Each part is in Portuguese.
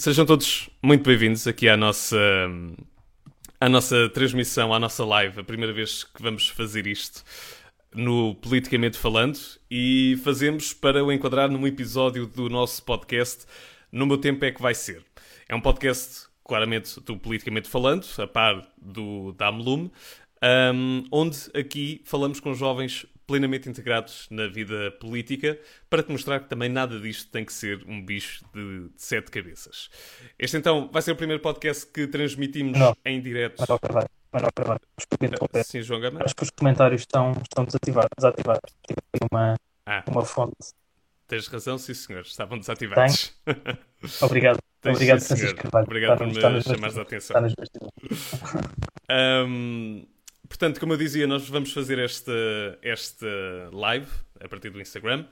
sejam todos muito bem-vindos aqui à nossa, à nossa transmissão, à nossa live. A primeira vez que vamos fazer isto no Politicamente Falando e fazemos para o enquadrar num episódio do nosso podcast No Meu Tempo é que vai ser. É um podcast claramente do Politicamente Falando, a par do da Amlume, um, onde aqui falamos com jovens plenamente integrados na vida política, para te mostrar que também nada disto tem que ser um bicho de, de sete cabeças. Este então vai ser o primeiro podcast que transmitimos Não. em direto. Sim, João Gama? Acho que os comentários estão, estão desativados. desativados. Tive uma, Ah, uma fonte. tens razão, sim senhor, estavam desativados. Obrigado. Tens, Obrigado, sim, Francisco. Carvalho. Obrigado por me chamares a atenção. Ahm, portanto, como eu dizia, nós vamos fazer esta, esta live a partir do Instagram,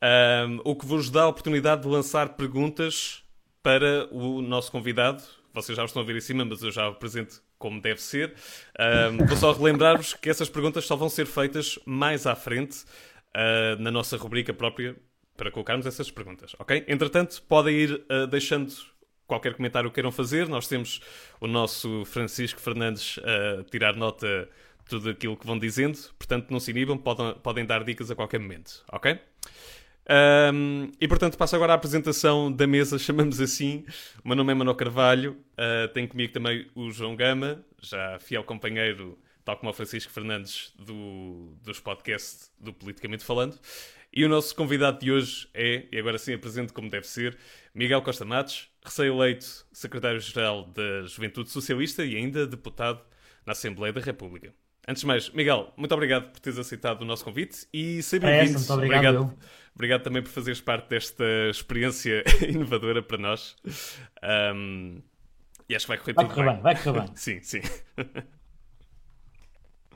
ahm, o que vos dá a oportunidade de lançar perguntas para o nosso convidado. Vocês já estão a ver em cima, mas eu já apresento como deve ser. Ahm, vou só relembrar-vos que essas perguntas só vão ser feitas mais à frente ah, na nossa rubrica própria para colocarmos essas perguntas, ok? Entretanto, podem ir ah, deixando qualquer comentário que queiram fazer. Nós temos o nosso Francisco Fernandes a tirar nota tudo aquilo que vão dizendo. Portanto, não se inibam, podem, podem dar dicas a qualquer momento, ok? Ahm, e portanto passo agora à apresentação da mesa, chamamos assim. O meu nome é Manuel Carvalho, ah, tenho comigo também o João Gama, já fiel companheiro, tal como o Francisco Fernandes, do, dos podcasts do Politicamente Falando. E o nosso convidado de hoje é, e agora sim apresento como deve ser, Miguel Costa Matos, recém-eleito secretário-geral da Juventude Socialista e ainda deputado na Assembleia da República. Antes de mais, Miguel, muito obrigado por teres aceitado o nosso convite e seja É bem-vindo. essa, muito obrigado, eu. Obrigado também por fazeres parte desta experiência inovadora para nós. Ahm, e acho que vai correr Vai tudo correr bem, vai correr bem. Sim, sim.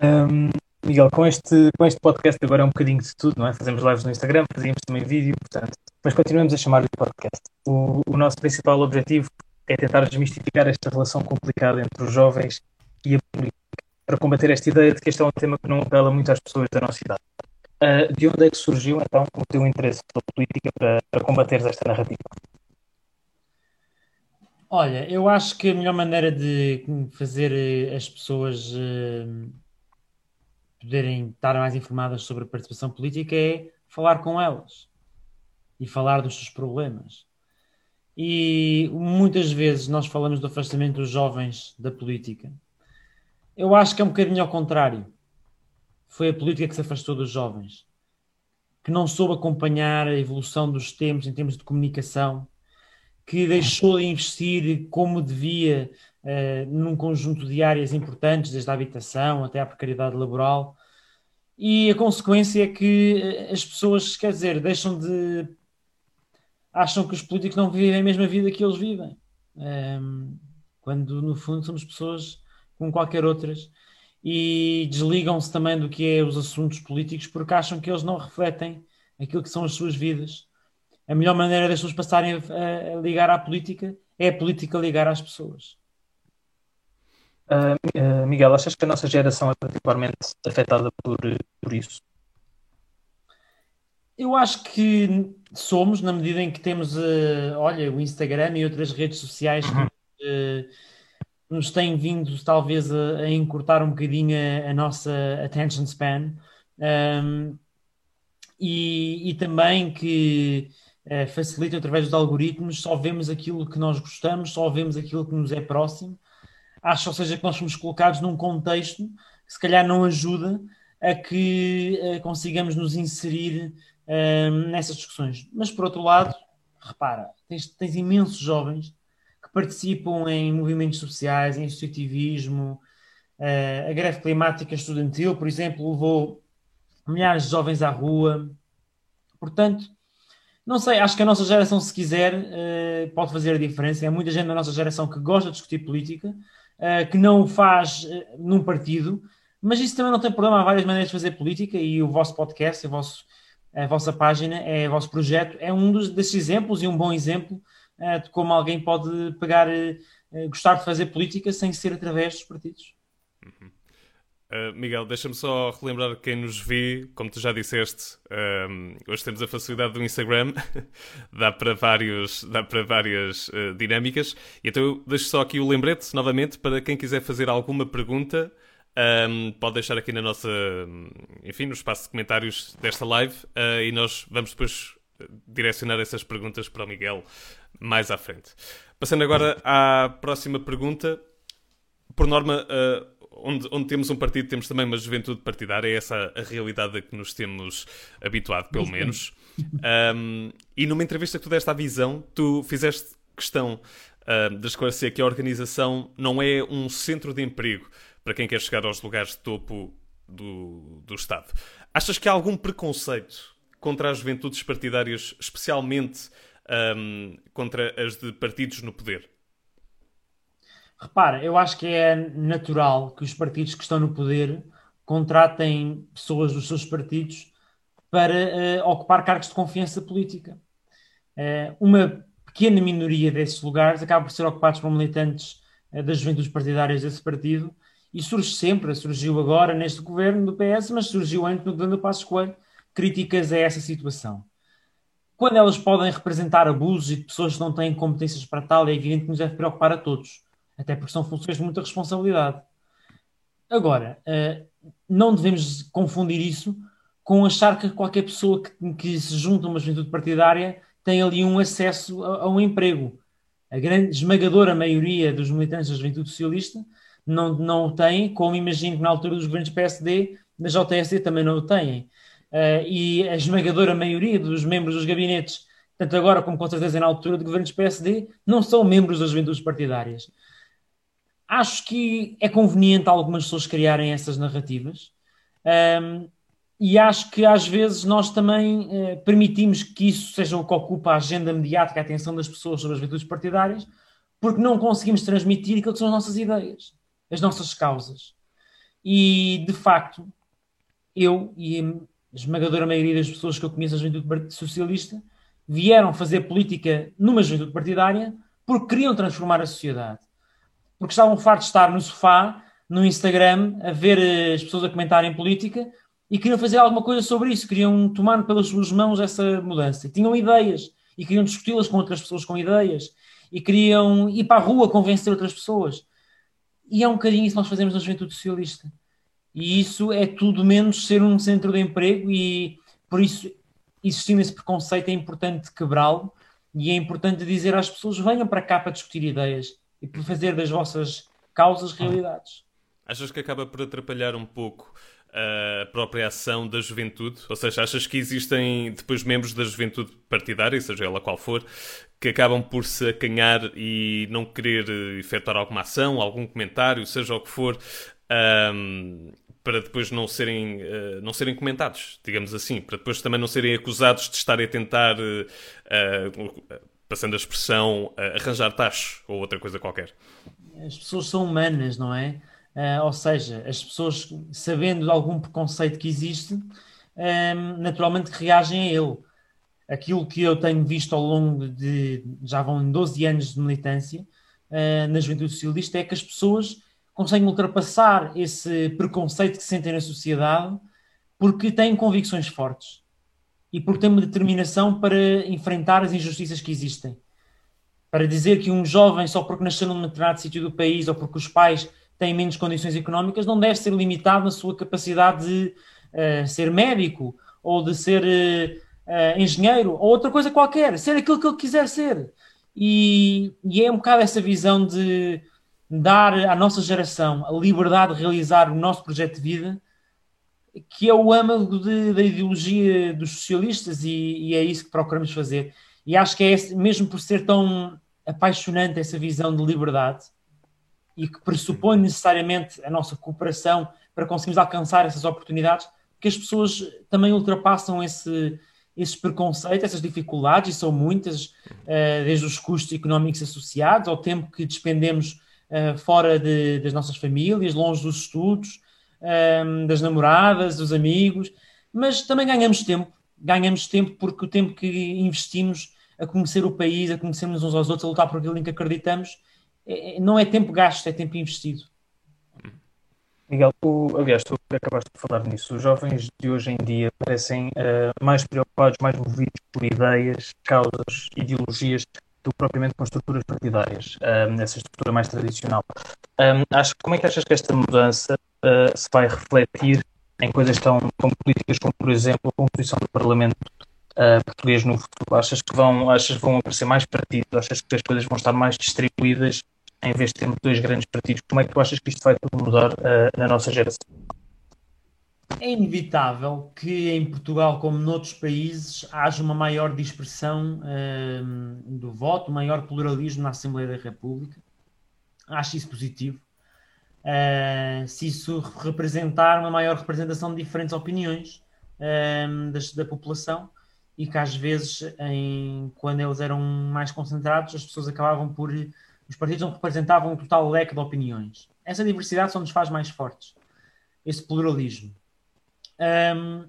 Hum, Miguel, com este, com este podcast agora é um bocadinho de tudo, não é? Fazemos lives no Instagram, fazíamos também vídeo, portanto, mas continuamos a chamar-lhe podcast. O, o nosso principal objetivo é tentar desmistificar esta relação complicada entre os jovens e a política, para combater esta ideia de que este é um tema que não apela muito às pessoas da nossa idade. Ah, de onde é que surgiu, então, o teu interesse pela política para, para combateres esta narrativa? Olha, eu acho que a melhor maneira de fazer eh, as pessoas eh, poderem estar mais informadas sobre a participação política é falar com elas e falar dos seus problemas. E muitas vezes nós falamos do afastamento dos jovens da política. Eu acho que é um bocadinho ao contrário. Foi a política que se afastou dos jovens, que não soube acompanhar a evolução dos tempos em termos de comunicação, que deixou de investir como devia eh, num conjunto de áreas importantes, desde a habitação até à precariedade laboral. E a consequência é que eh, as pessoas, quer dizer, deixam de. acham que os políticos não vivem a mesma vida que eles vivem. Ehm, quando, no fundo, somos pessoas como qualquer outras. E desligam-se também do que é os assuntos políticos porque acham que eles não refletem aquilo que são as suas vidas a melhor maneira das pessoas passarem a, a ligar à política é a política ligar às pessoas. Ah, Miguel, achas que a nossa geração é particularmente afetada por, por isso? Eu acho que somos, na medida em que temos, eh, olha, o Instagram e outras redes sociais que eh, nos têm vindo talvez a, a encurtar um bocadinho a, a nossa attention span. Um, e, e também que eh, facilita através dos algoritmos, só vemos aquilo que nós gostamos, só vemos aquilo que nos é próximo. Acho, ou seja, que nós fomos colocados num contexto que se calhar não ajuda a que eh, consigamos nos inserir eh, nessas discussões. Mas por outro lado, repara, tens, tens imensos jovens participam em movimentos sociais, em associativismo, eh, a greve climática estudantil, por exemplo, levou milhares de jovens à rua. Portanto, não sei, acho que a nossa geração, se quiser, eh, pode fazer a diferença. Há muita gente da nossa geração que gosta de discutir política, eh, que não o faz num partido, mas isso também não tem problema. Há várias maneiras de fazer política e o vosso podcast, o vosso, a vossa página, é, o vosso projeto, é um dos, desses exemplos e um bom exemplo de como alguém pode pegar, eh, eh, gostar de fazer política sem ser através dos partidos. Uh, Miguel, deixa-me só relembrar quem nos vê, como tu já disseste, um, hoje temos a facilidade do Instagram, dá para, vários, dá para várias uh, dinâmicas. E então eu deixo só aqui o lembrete, novamente, para quem quiser fazer alguma pergunta, um, pode deixar aqui na nossa, enfim, no espaço de comentários desta live uh, e nós vamos depois direcionar essas perguntas para o Miguel mais à frente. Passando agora à próxima pergunta. Por norma, uh, onde, onde, temos um partido, temos também uma juventude partidária, é essa a realidade a que nos temos habituado, pelo menos. Um, e numa entrevista que tu deste à visão, tu fizeste questão uh, de esclarecer que a organização não é um centro de emprego para quem quer chegar aos lugares de topo do, do Estado. Achas que há algum preconceito contra as juventudes partidárias, especialmente um, contra as de partidos no poder? Repara, eu acho que é natural que os partidos que estão no poder contratem pessoas dos seus partidos para uh, ocupar cargos de confiança política. Uh, uma pequena minoria desses lugares acaba por ser ocupados por militantes uh, das juventudes partidárias desse partido e surge sempre, surgiu agora neste governo do PS, mas surgiu antes no governo do Passos Coelho, críticas a essa situação. Quando elas podem representar abusos e pessoas que não têm competências para tal, é evidente que nos deve preocupar a todos até porque são funções de muita responsabilidade. Agora, uh, não devemos confundir isso com achar que qualquer pessoa que, se junta a uma juventude partidária tem ali um acesso a, um emprego. A grande esmagadora maioria dos militantes da juventude socialista não, não o tem, como imagino que na altura dos governos PSD, da JSD também não o têm. Uh, e a esmagadora maioria dos membros dos gabinetes, tanto agora como com certeza na altura de governos PSD, não são membros das juventudes partidárias. Acho que é conveniente algumas pessoas criarem essas narrativas. Um, e acho que às vezes nós também uh, permitimos que isso seja o que ocupa a agenda mediática, a atenção das pessoas sobre as virtudes partidárias, porque não conseguimos transmitir aquilo que são as nossas ideias, as nossas causas. E, de facto, eu e esmagadora maioria das pessoas que eu conheço da juventude socialista vieram fazer política numa juventude partidária porque queriam transformar a sociedade porque estavam fartos de estar no sofá, no Instagram, a ver eh, as pessoas a comentarem política e queriam fazer alguma coisa sobre isso, queriam tomar pelas suas mãos essa mudança. E tinham ideias e queriam discuti-las com outras pessoas com ideias e queriam ir para a rua convencer outras pessoas. E é um bocadinho isso que nós fazemos na juventude socialista. E isso é tudo menos ser um centro de emprego e por isso, existindo esse preconceito, é importante quebrá-lo e é importante dizer às pessoas venham para cá para discutir ideias e por fazer das vossas causas realidades. Achas que acaba por atrapalhar um pouco a própria ação da juventude? Ou seja, achas que existem depois membros da juventude partidária, seja ela qual for, que acabam por se acanhar e não querer efetuar alguma ação, algum comentário, seja o que for, um, para depois não serem, uh, não serem comentados, digamos assim, para depois também não serem acusados de estarem a tentar uh, passando a expressão, arranjar tachos ou outra coisa qualquer. As pessoas são humanas, não é? Ou seja, as pessoas, sabendo de algum preconceito que existe, ehm, naturalmente reagem a ele. Aquilo que eu tenho visto ao longo de, já vão 12 anos de militância na juventude socialista, é que as pessoas conseguem ultrapassar esse preconceito que sentem na sociedade porque têm convicções fortes e porque tem uma determinação para enfrentar as injustiças que existem. Para dizer que um jovem, só porque nasceu num determinado sítio do país ou porque os pais têm menos condições económicas, não deve ser limitado na sua capacidade de uh, ser médico ou de ser uh, engenheiro ou outra coisa qualquer, ser aquilo que ele quiser ser. E, e é um bocado essa visão de dar à nossa geração a liberdade de realizar o nosso projeto de vida que é o âmago de, da ideologia dos socialistas e, e, é isso que procuramos fazer. E acho que é esse, mesmo por ser tão apaixonante essa visão de liberdade e que pressupõe necessariamente a nossa cooperação para conseguirmos alcançar essas oportunidades, que as pessoas também ultrapassam esse, esses preconceitos, essas dificuldades, e são muitas, uh, desde os custos económicos associados, ao tempo que despendemos uh, fora de, das nossas famílias, longe dos estudos, um, ehm, das namoradas, dos amigos, mas também ganhamos tempo. Ganhamos tempo porque o tempo que investimos a conhecer o país, a conhecermos uns aos outros, a lutar por aquilo em que acreditamos, é, é não é tempo gasto, é tempo investido. Miguel, tu, aliás, tu acabaste de falar nisso. Os jovens de hoje em dia parecem uh, mais preocupados, mais movidos por ideias, causas, ideologias do propriamente com estruturas partidárias, um, essa estrutura mais tradicional. Um, acho, como é que achas que esta mudança uh, se vai refletir em coisas tão, tão políticas como, por exemplo, a composição do Parlamento uh, português no futuro? Achas que vão, achas que vão aparecer mais partidos? Achas que as coisas vão estar mais distribuídas em vez de termos dois grandes partidos? Como é que tu achas que isto vai tudo mudar uh, na nossa geração? É inevitável que em Portugal, como noutros países, haja uma maior dispersão uh, do voto, maior pluralismo na Assembleia da República. Acho isso positivo. Uh, se isso representar uma maior representação de diferentes opiniões uh, das, da população e que às vezes, em, quando eles eram mais concentrados, as pessoas acabavam por. Os partidos não representavam um total leque de opiniões. Essa diversidade só nos faz mais fortes. Esse pluralismo. Um,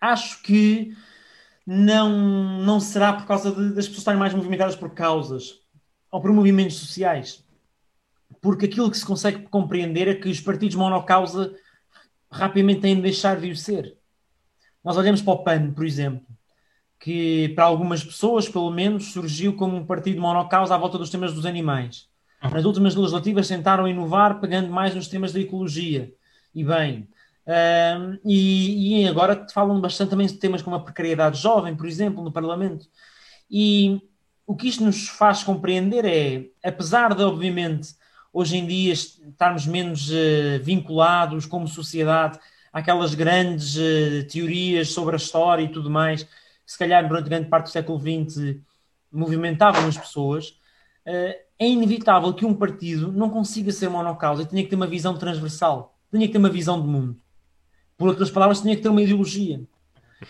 acho que não, não será por causa de, das pessoas estarem mais movimentadas por causas ou por movimentos sociais. Porque aquilo que se consegue compreender é que os partidos monocausa rapidamente têm de deixar de o ser. Nós olhamos para o PAN, por exemplo, que para algumas pessoas, pelo menos, surgiu como um partido monocausa à volta dos temas dos animais. Nas últimas legislativas tentaram inovar pegando mais nos temas da ecologia. E bem, e, e, agora falam bastante também de temas como a precariedade jovem, por exemplo, no Parlamento. E o que isto nos faz compreender é, apesar de, obviamente, hoje em dia estarmos menos uh, vinculados como sociedade àquelas grandes uh, teorias sobre a história e tudo mais, que se calhar durante grande parte do século XX movimentavam as pessoas, uh, é inevitável que um partido não consiga ser monocausa e tenha que ter uma visão transversal, tenha que ter uma visão de mundo. Por outras palavras, tinha que ter uma ideologia.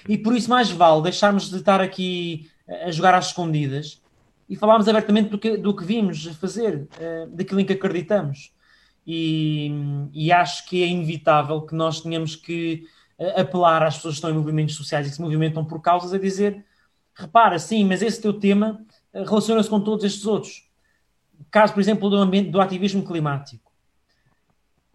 E por isso mais vale deixarmos de estar aqui a jogar às escondidas e falarmos abertamente do que, do que vimos fazer, uh, daquilo em que acreditamos. E, e, acho que é inevitável que nós tenhamos que uh, apelar às pessoas que estão em movimentos sociais e que se movimentam por causas a dizer: repara, sim, mas esse teu tema uh, relaciona-se com todos estes outros. Caso, por exemplo, do, ambiente, do ativismo climático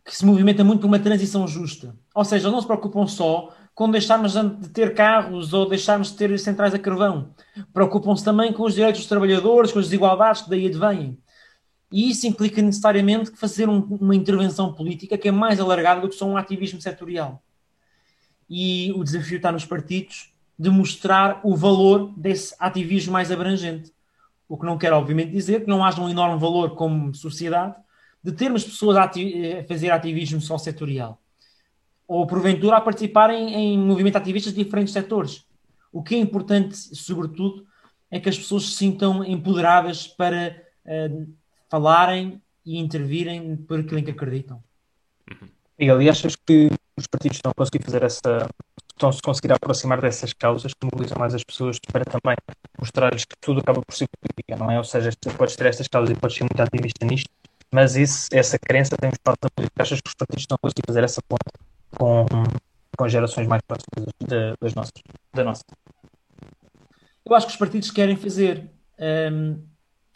que se movimenta muito por uma transição justa. Ou seja, não se preocupam só com deixarmos de ter carros ou deixarmos de ter centrais a carvão. Preocupam-se também com os direitos dos trabalhadores, com as desigualdades que daí advêm. E isso implica necessariamente fazer um, uma intervenção política que é mais alargada do que só um ativismo setorial. E o desafio está nos partidos de mostrar o valor desse ativismo mais abrangente. O que não quer, obviamente, dizer que não haja um enorme valor como sociedade de termos pessoas a, ati a fazer ativismo só setorial ou porventura a participarem em movimento ativistas de diferentes setores. O que é importante, sobretudo, é que as pessoas se sintam empoderadas para uh, falarem e intervirem por aquilo em que acreditam. Miguel, e achas que os partidos estão a conseguir fazer essa. estão se conseguir aproximar dessas causas que mobilizam mais as pessoas para também mostrar-lhes que tudo acaba por ser política, não é? Ou seja, podes ter estas causas e podes ser muito ativista nisto, mas isso, essa crença tem política. Achas que os partidos estão a conseguir fazer essa ponte com, com gerações mais próximas de, das nossas, da nossa? Eu acho que os partidos querem fazer. Um,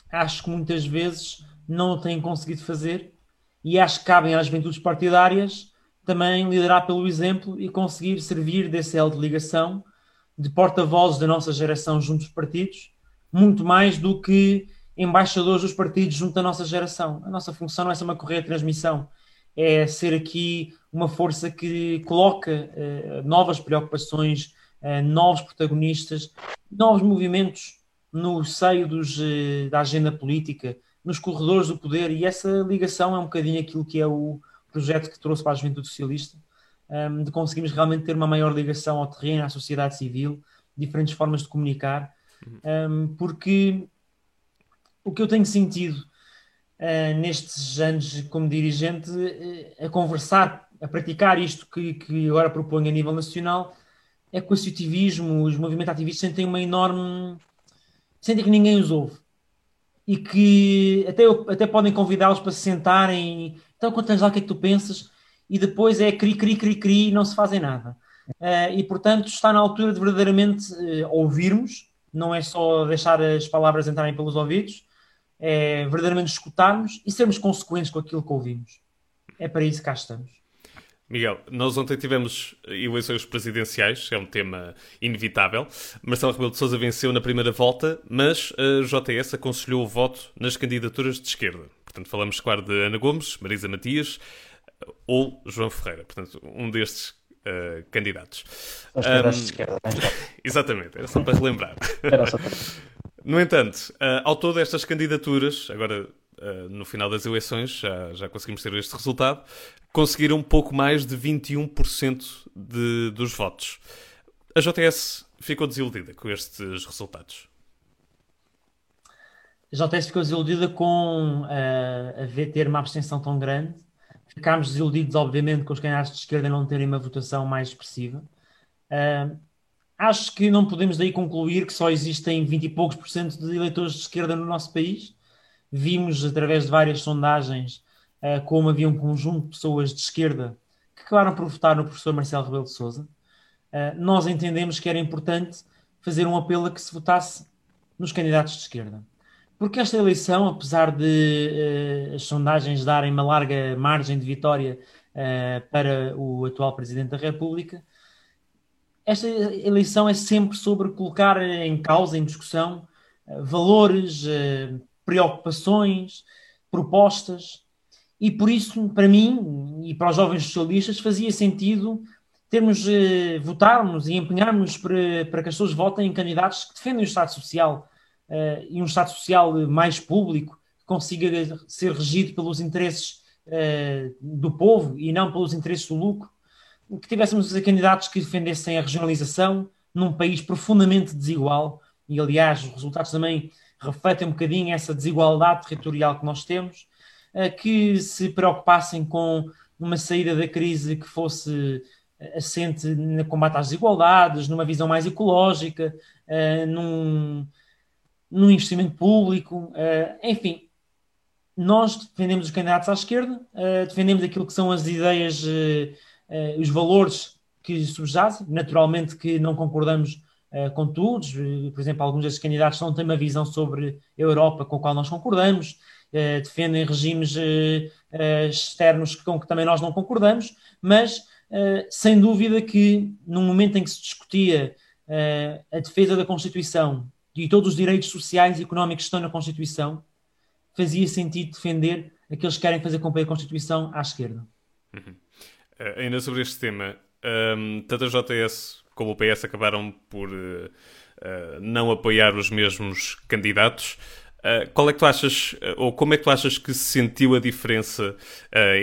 acho que muitas vezes não o têm conseguido fazer e acho que cabem às juventudes partidárias também liderar pelo exemplo e conseguir servir desse elo de ligação de porta-vozes da nossa geração junto aos partidos, muito mais do que embaixadores dos partidos junto à nossa geração. A nossa função não é ser uma correia de transmissão, é ser aqui uma força que coloca uh, novas preocupações, uh, novos protagonistas, novos movimentos no seio dos, uh, da agenda política, nos corredores do poder, e essa ligação é um bocadinho aquilo que é o projeto que trouxe para a Juventude Socialista, um, ehm, de conseguirmos realmente ter uma maior ligação ao terreno, à sociedade civil, diferentes formas de comunicar, um, ehm, porque o que eu tenho sentido uh, nestes anos como dirigente uh, a conversar, a praticar isto que, que agora proponho a nível nacional é que o associativismo, os movimentos ativistas sentem uma enorme. sentem que ninguém os ouve. E que até, até podem convidá-los para se sentarem. Então, tens lá o que é que tu pensas? E depois é cri, cri, cri, cri e não se fazem nada. Uh, e portanto, está na altura de verdadeiramente uh, ouvirmos, não é só deixar as palavras entrarem pelos ouvidos, é verdadeiramente escutarmos e sermos consequentes com aquilo que ouvimos. É para isso que cá estamos. Miguel, nós ontem tivemos eleições presidenciais, é um tema inevitável. Marcelo Rebelo de Sousa venceu na primeira volta, mas a JS aconselhou o voto nas candidaturas de esquerda. Portanto, falamos, claro, de Ana Gomes, Marisa Matias ou João Ferreira. Portanto, um destes uh, candidatos. Os candidatos um, de esquerda. Exatamente, era só para relembrar. Era só para... No entanto, uh, ao todo estas candidaturas, agora uh, no final das eleições já, já conseguimos ter este resultado, conseguiram pouco mais de 21% de, dos votos. A JS ficou desiludida com estes resultados. A JS ficou desiludida com uh, a ver ter uma abstenção tão grande. Ficámos desiludidos, obviamente, com os candidatos de esquerda não terem uma votação mais expressiva. Uh, acho que não podemos daí concluir que só existem 20 e poucos por cento de eleitores de esquerda no nosso país. Vimos, através de várias sondagens, uh, como havia um conjunto de pessoas de esquerda que acabaram por votar no professor Marcelo Rebelo de Sousa, uh, nós entendemos que era importante fazer um apelo a que se votasse nos candidatos de esquerda. Porque esta eleição, apesar de uh, as sondagens darem uma larga margem de vitória para o atual Presidente da República, esta eleição é sempre sobre colocar em causa, em discussão, valores, preocupações, propostas. E por isso, para mim e para os jovens socialistas, fazia sentido termos, eh, votarmos e empenharmos para, para que as pessoas votem em candidatos que defendem o Estado Social eh, e um Estado Social mais público, que consiga ser regido pelos interesses eh, do povo e não pelos interesses do lucro, que tivéssemos candidatos que defendessem a regionalização num país profundamente desigual, e aliás, os resultados também refletem um bocadinho essa desigualdade territorial que nós temos, que se preocupassem com uma saída da crise que fosse eh, assente no combate às desigualdades, numa visão mais ecológica, uh, num, num, investimento público, enfim. Nós defendemos os candidatos à esquerda, defendemos aquilo que são as ideias, os valores que subjazem. Naturalmente que não concordamos com todos, por exemplo, alguns desses candidatos não têm uma visão sobre a Europa com a qual nós concordamos, eh, defendem regimes eh, eh, externos com que também nós não concordamos, mas sem dúvida que no momento em que se discutia a defesa da Constituição e todos os direitos sociais e económicos que estão na Constituição, fazia sentido defender aqueles que querem fazer cumprir a Constituição à esquerda. Uhum. Uh, ainda sobre este tema, um, ehm, tanto a JS como o PS acabaram por uh, uh, não apoiar os mesmos candidatos. Uh, qual é que tu achas, ou como é que tu achas que se sentiu a diferença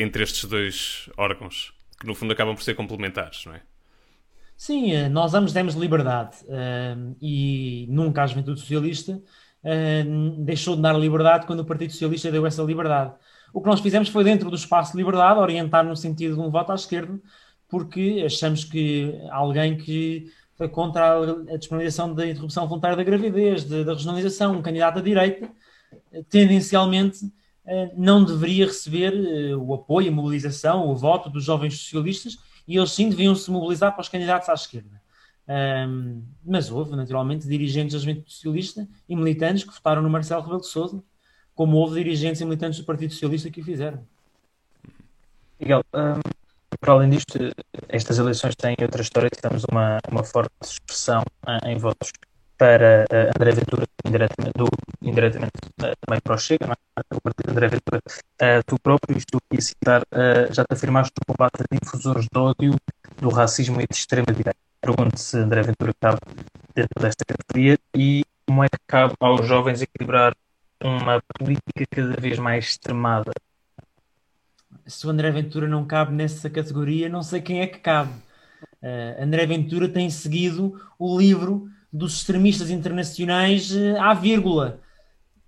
entre estes dois órgãos, que no fundo acabam por ser complementares, não é? Sim, nós ambos demos liberdade e nunca a Juventude Socialista deixou de dar liberdade quando o Partido Socialista deu essa liberdade. O que nós fizemos foi, dentro do espaço de liberdade, orientar no sentido de um voto à esquerda, porque achamos que alguém que foi contra a, disponibilização da interrupção voluntária da gravidez, de, da regionalização, um candidato à direita, eh, tendencialmente eh, não deveria receber eh, o apoio, a mobilização, o voto dos jovens socialistas e eles sim deviam se mobilizar para os candidatos à esquerda. Um, mas houve, naturalmente, dirigentes da Juventude Socialista e militantes que votaram no Marcelo Rebelo de Sousa, como houve dirigentes e militantes do Partido Socialista que o fizeram. Miguel, um, para além disto, estas eleições têm outra história. Tivemos uma, uma forte expressão em votos para uh, André Ventura, indiretamente, do, indiretamente uh, também para o Chega, é? o partido André Ventura. Uh, tu próprio, estou aqui a citar, já te afirmaste no combate a difusores de ódio, do racismo e de extrema-direita. Pergunto se André Ventura cabe dentro desta categoria e como é que cabe aos jovens equilibrar uma política cada vez mais extremada se o André Ventura não cabe nessa categoria, não sei quem é que cabe. Uh, André Ventura tem seguido o livro dos extremistas internacionais uh, à vírgula.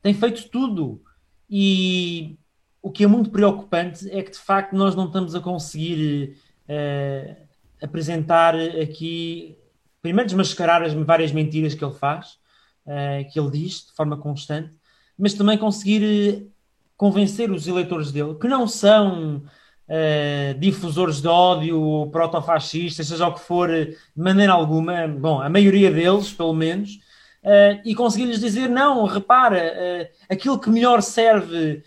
Tem feito tudo. E o que é muito preocupante é que, de facto, nós não estamos a conseguir uh, apresentar aqui, primeiro, desmascarar as várias mentiras que ele faz, que ele diz de forma constante, mas também conseguir convencer os eleitores dele, que não são uh, difusores de ódio, protofascistas, seja o que for, de maneira alguma, bom, a maioria deles, pelo menos, uh, e conseguir-lhes dizer: não, repara, uh, aquilo que melhor serve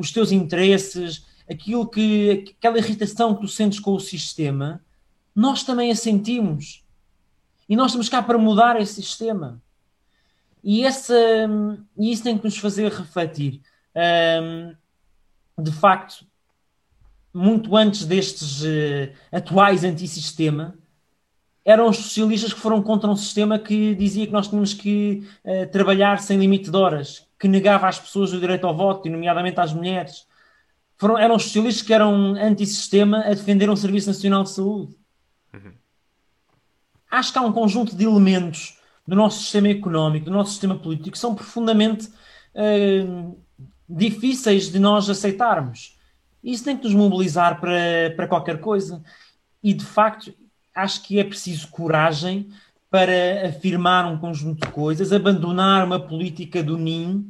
os teus interesses, aquilo que, aquela irritação que tu sentes com o sistema, nós também a sentimos. E nós estamos cá para mudar esse sistema. E, e isso tem que nos fazer refletir. De facto, muito antes destes uh, atuais antissistema, eram os socialistas que foram contra um sistema que dizia que nós tínhamos que uh, trabalhar sem limite de horas, que negava às pessoas o direito ao voto, e nomeadamente às mulheres. Foram, eram os socialistas que eram antissistema a defender um Serviço Nacional de Saúde. Uhum. Acho que há um conjunto de elementos do nosso sistema económico, do nosso sistema político, são profundamente uh, difíceis de nós aceitarmos. Isso tem que nos mobilizar para, para qualquer coisa. E, de facto, acho que é preciso coragem para afirmar um conjunto de coisas, abandonar uma política do ninho,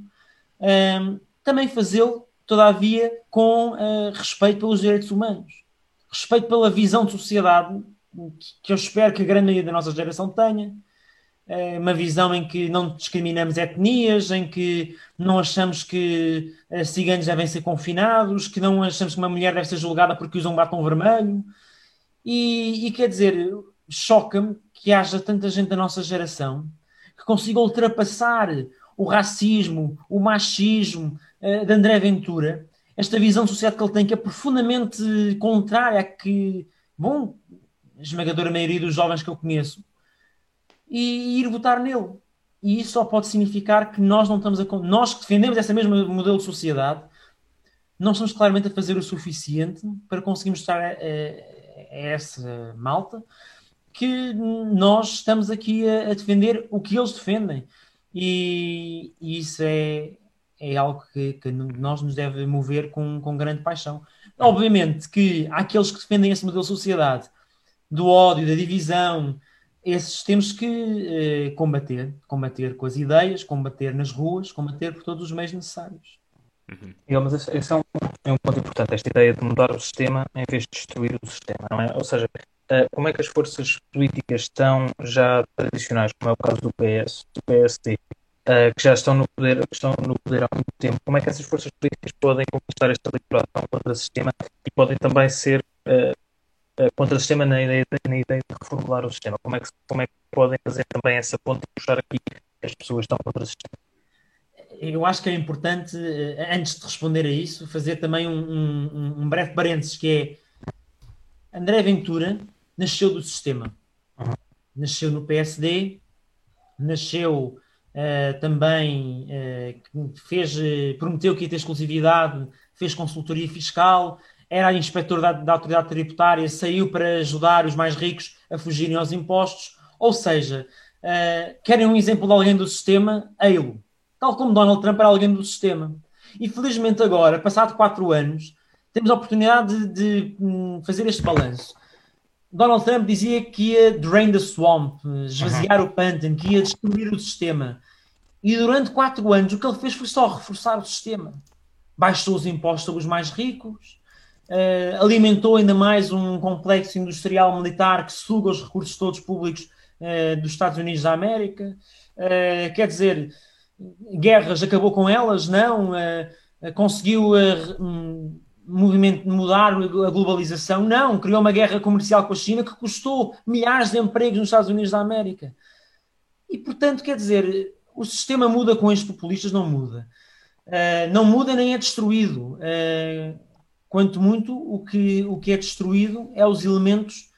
um, também fazê-lo, todavia, com uh, respeito pelos direitos humanos, respeito pela visão de sociedade que, que eu espero que a grande maioria da nossa geração tenha, uh, uma visão em que não discriminamos etnias, em que não achamos que uh, ciganos devem ser confinados, que não achamos que uma mulher deve ser julgada porque usa um batom vermelho, e, e quer dizer, choca-me que haja tanta gente da nossa geração que consiga ultrapassar o racismo, o machismo uh, de André Ventura, esta visão de sociedade que ele tem, que é profundamente contrária a que, bom, a esmagadora maioria dos jovens que eu conheço, e ir votar nele. E isso só pode significar que nós não estamos a. Nós que defendemos essa mesma modelo de sociedade, não estamos claramente a fazer o suficiente para conseguir mostrar a, a essa malta que nós estamos aqui a, a defender o que eles defendem. E, e isso é, é algo que, que, nós nos deve mover com, com grande paixão. Obviamente que há aqueles que defendem esse modelo de sociedade do ódio, da divisão, esses temos que eh, combater, combater com as ideias, combater nas ruas, combater por todos os meios necessários. Uhum. mas esse, esse é, um, é um ponto importante, esta ideia de mudar o sistema em vez de destruir o sistema, não é? Ou seja, uh, como é que as forças políticas estão já tradicionais, como é o caso do PS, do PSD, uh, eh, que já estão no poder, estão no poder há muito tempo, como é que essas forças políticas podem conquistar esta eleitorado contra o sistema e podem também ser uh, contra o sistema na ideia, na ideia de reformular o sistema? Como é, que, como é que podem fazer também essa ponte e puxar aqui que as pessoas estão contra o sistema? Eu acho que é importante, antes de responder a isso, fazer também um, um, um breve parênteses, que é André Ventura nasceu do sistema. Uhum. Nasceu no PSD, nasceu uh, também, uh, fez, prometeu que ia ter exclusividade, fez consultoria fiscal, era inspector da, da autoridade tributária, saiu para ajudar os mais ricos a fugirem aos impostos. Ou seja, uh, querem um exemplo de alguém do sistema? Ei-lo. Tal como Donald Trump era alguém do sistema. E felizmente agora, passado quatro anos, temos a oportunidade de, de hum, fazer este balanço. Donald Trump dizia que ia drain the swamp, esvaziar uhum. o pântano, que ia destruir o sistema. E durante quatro anos o que ele fez foi só reforçar o sistema. Baixou os impostos sobre os mais ricos, uh, alimentou ainda mais um complexo industrial militar que suga os recursos todos públicos uh, dos Estados Unidos da América. Uh, quer dizer, guerras acabou com elas? Não. conseguiu movimento mudar a globalização, não, criou uma guerra comercial com a China que custou milhares de empregos nos Estados Unidos da América. E, portanto, quer dizer, o sistema muda com estes populistas? Não muda. Uh, não muda nem é destruído. Uh, quanto muito, o que, o que é destruído é os elementos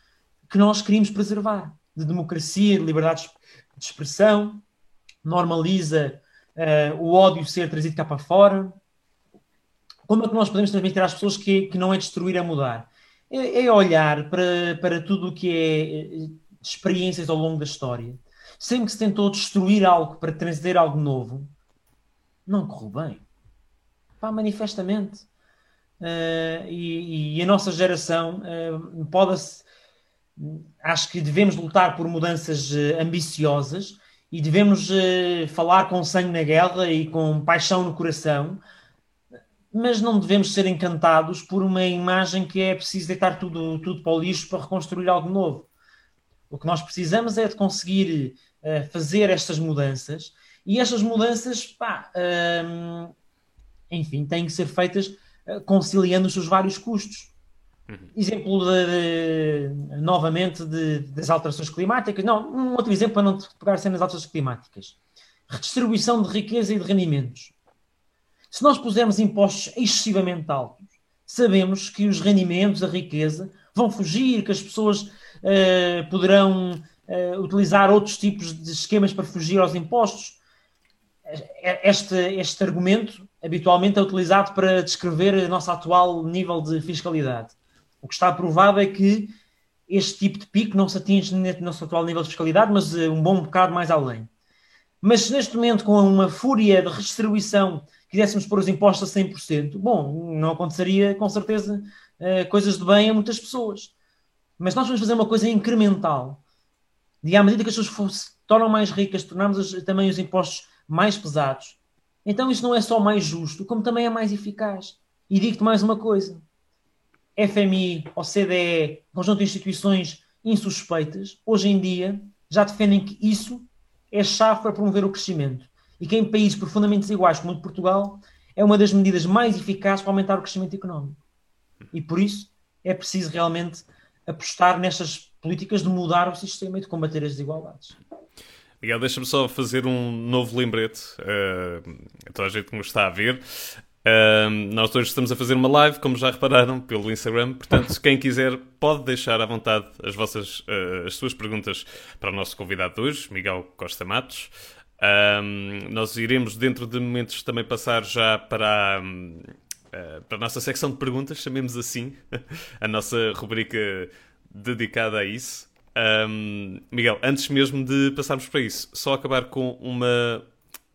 que nós queríamos preservar, de democracia, de liberdade de expressão, normaliza uh, o ódio ser trazido cá para fora, como é que nós podemos transmitir às pessoas que, que não é destruir, é mudar? É, é olhar para, para tudo o que é eh, experiências ao longo da história. Sempre que se tentou destruir algo para trazer algo novo, não correu bem. Pá, manifestamente. Uh, e, e, a nossa geração uh, pode-se. Acho que devemos lutar por mudanças uh, ambiciosas e devemos falar com sangue na guerra e com paixão no coração, mas não devemos ser encantados por uma imagem que é preciso deitar tudo, tudo para o lixo para reconstruir algo novo. O que nós precisamos é de conseguir uh, fazer estas mudanças e estas mudanças, pá, uh, enfim, têm que ser feitas conciliando os seus vários custos. Uhum. Exemplo de, de, novamente de, das alterações climáticas. Não, um outro exemplo para não pegar sempre nas alterações climáticas. Redistribuição de riqueza e de rendimentos. Se nós pusermos impostos excessivamente altos, sabemos que os rendimentos, a riqueza, vão fugir, que as pessoas uh, poderão uh, utilizar outros tipos de esquemas para fugir aos impostos. Este, este argumento habitualmente é utilizado para descrever o nosso atual nível de fiscalidade. O que está provado é que este tipo de pico não se atinge no nosso atual nível de fiscalidade, mas uh, um bom bocado mais além. Mas neste momento, com uma fúria de redistribuição, quiséssemos pôr os impostos a 100%, bom, não aconteceria com certeza uh, coisas de bem a muitas pessoas. Mas nós vamos fazer uma coisa incremental. E à medida que as pessoas se tornam mais ricas, tornamos também os impostos mais pesados. Então isso não é só mais justo, como também é mais eficaz. E digo-te mais uma coisa: FMI, OCDE, conjunto de instituições insuspeitas, hoje em dia já defendem que isso é chave para promover o crescimento e que em países profundamente desiguais como o de Portugal é uma das medidas mais eficazes para aumentar o crescimento económico. E por isso é preciso realmente apostar nestas políticas de mudar o sistema e de combater as desigualdades. Miguel, deixa-me só fazer um novo lembrete uh, a toda a gente que nos está a ver. Uh, nós hoje estamos a fazer uma live, como já repararam, pelo Instagram. Portanto, quem quiser pode deixar à vontade as vossas, uh, as suas perguntas para o nosso convidado de hoje, Miguel Costa Matos. Nós iremos, dentro de momentos, também passar já para, uh, para a nossa secção de perguntas, chamemos assim, a nossa rubrica dedicada a isso. Um, Miguel, antes mesmo de passarmos para isso, só acabar com uma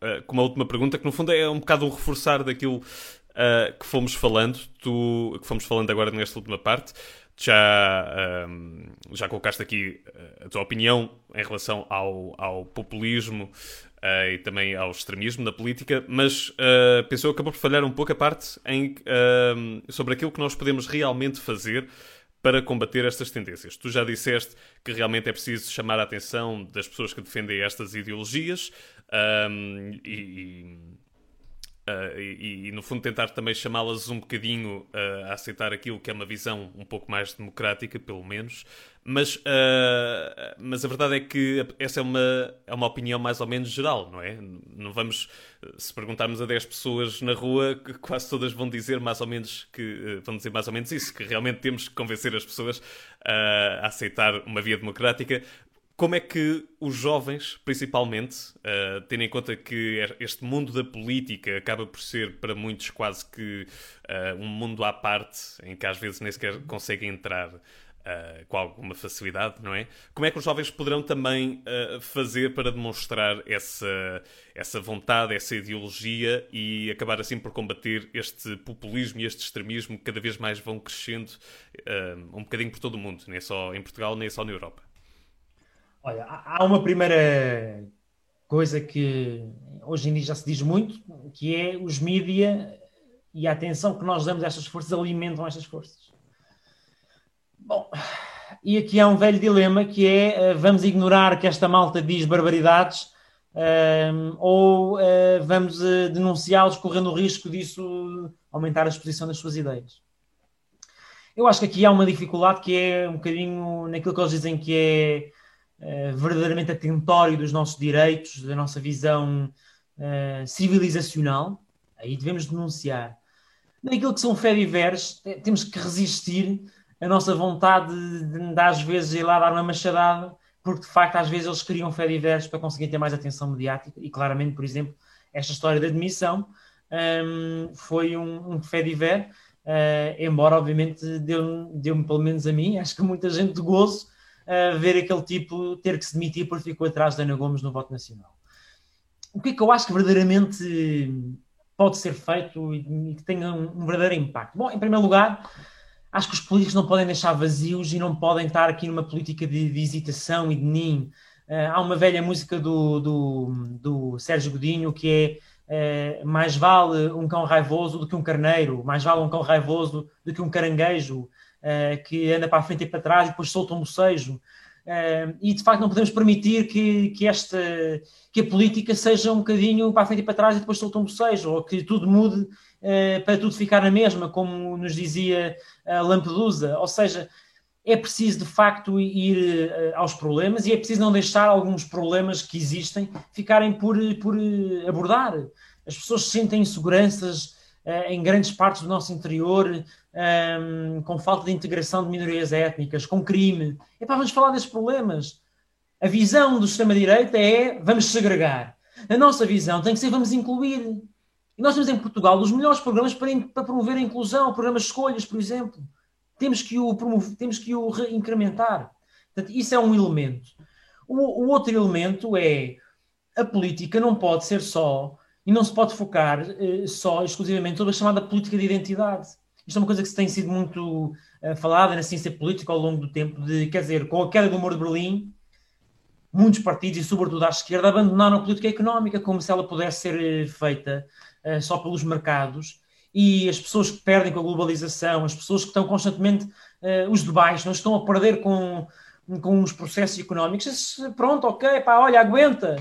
uh, com uma última pergunta, que no fundo é um bocado um reforçar daquilo uh, que fomos falando, tu, que fomos falando agora nesta última parte. Já, um, já colocaste aqui ah, a tua opinião em relação ao, ao populismo Uh, e também ao extremismo na política, mas uh, pensou acabou por falhar um pouco a parte em, uh, sobre aquilo que nós podemos realmente fazer para combater estas tendências. Tu já disseste que realmente é preciso chamar a atenção das pessoas que defendem estas ideologias um, e, Uh, e, e, no fundo tentar também chamá-las um bocadinho uh, a aceitar aquilo que é uma visão um pouco mais democrática, pelo menos. Mas, uh, mas a verdade é que essa é uma, é uma opinião mais ou menos geral, não é? Não vamos, se perguntarmos a 10 pessoas na rua, quase todas vão dizer mais ou menos que vão dizer mais ou menos isso, que realmente temos que convencer as pessoas a aceitar uma via democrática, como é que os jovens, principalmente, uh, tendo em conta que er, este mundo da política acaba por ser para muitos quase que uh, um mundo à parte, em que às vezes nem sequer conseguem entrar uh, com alguma facilidade, não é? Como é que os jovens poderão também fazer para demonstrar essa, essa vontade, essa ideologia e acabar assim por combater este populismo e este extremismo que cada vez mais vão crescendo um bocadinho por todo o mundo, nem só em Portugal, nem só na Europa? Olha, há uma primeira coisa que hoje em dia já se diz muito, que é os mídia e a atenção que nós damos a estas forças alimentam estas forças. Bom, e aqui há um velho dilema que é eh, vamos ignorar que esta malta diz barbaridades um, ehm, ou uh, vamos uh, denunciá-los correndo o risco disso aumentar a exposição das suas ideias. Eu acho que aqui há uma dificuldade que é um bocadinho naquilo que eles dizem que é uh, verdadeiramente atentório dos nossos direitos, da nossa visão uh, civilizacional, aí devemos denunciar. Naquilo que são fé diversos, temos que resistir a nossa vontade de, de, às vezes, ir lá dar uma machadada, porque de facto, às vezes, eles criam fé diversos para conseguir ter mais atenção mediática, e claramente, por exemplo, esta história da admissão um, foi um, um fé diver, uh, embora, obviamente, deu-me deu pelo menos a mim, acho que muita gente de gozo, ver aquele tipo ter que se demitir porque ficou atrás da Ana Gomes no voto nacional. O que é que eu acho que verdadeiramente pode ser feito e que tenha um, verdadeiro impacto? Bom, em primeiro lugar, acho que os políticos não podem deixar vazios e não podem estar aqui numa política de, de hesitação e de ninho. Uh, há uma velha música do, do, do Sérgio Godinho que é uh, mais vale um cão raivoso do que um carneiro, mais vale um cão raivoso do que um caranguejo, que anda para a frente e para trás e depois solta um bocejo. e de facto não podemos permitir que, que, esta, que a política seja um bocadinho para a frente e para trás e depois solta um bocejo, ou que tudo mude uh, para tudo ficar na mesma, como nos dizia Lampedusa. Ou seja, é preciso de facto ir aos problemas e é preciso não deixar alguns problemas que existem ficarem por, por abordar. As pessoas sentem inseguranças em grandes partes do nosso interior, um, com falta de integração de minorias étnicas, com crime. Para vamos falar desses problemas. A visão do sistema-direita é vamos segregar. A nossa visão tem que ser vamos incluir. E nós temos em Portugal os melhores programas para, para promover a inclusão, programas de escolhas, por exemplo. Temos que o, promover, temos que o incrementar. Portanto, isso é um elemento. O, o outro elemento é a política não pode ser só e não se pode focar eh, só exclusivamente sobre a chamada política de identidade. Isto é uma coisa que se tem sido muito uh, falada na ciência política ao longo do tempo, de, quer dizer, com a queda do muro de Berlim, muitos partidos, e sobretudo à esquerda, abandonaram a política económica como se ela pudesse ser uh, feita uh, só pelos mercados. E as pessoas que perdem com a globalização, as pessoas que estão constantemente, os de baixo, não estão a perder com, com os processos económicos, pronto, ok, pá, olha, aguenta.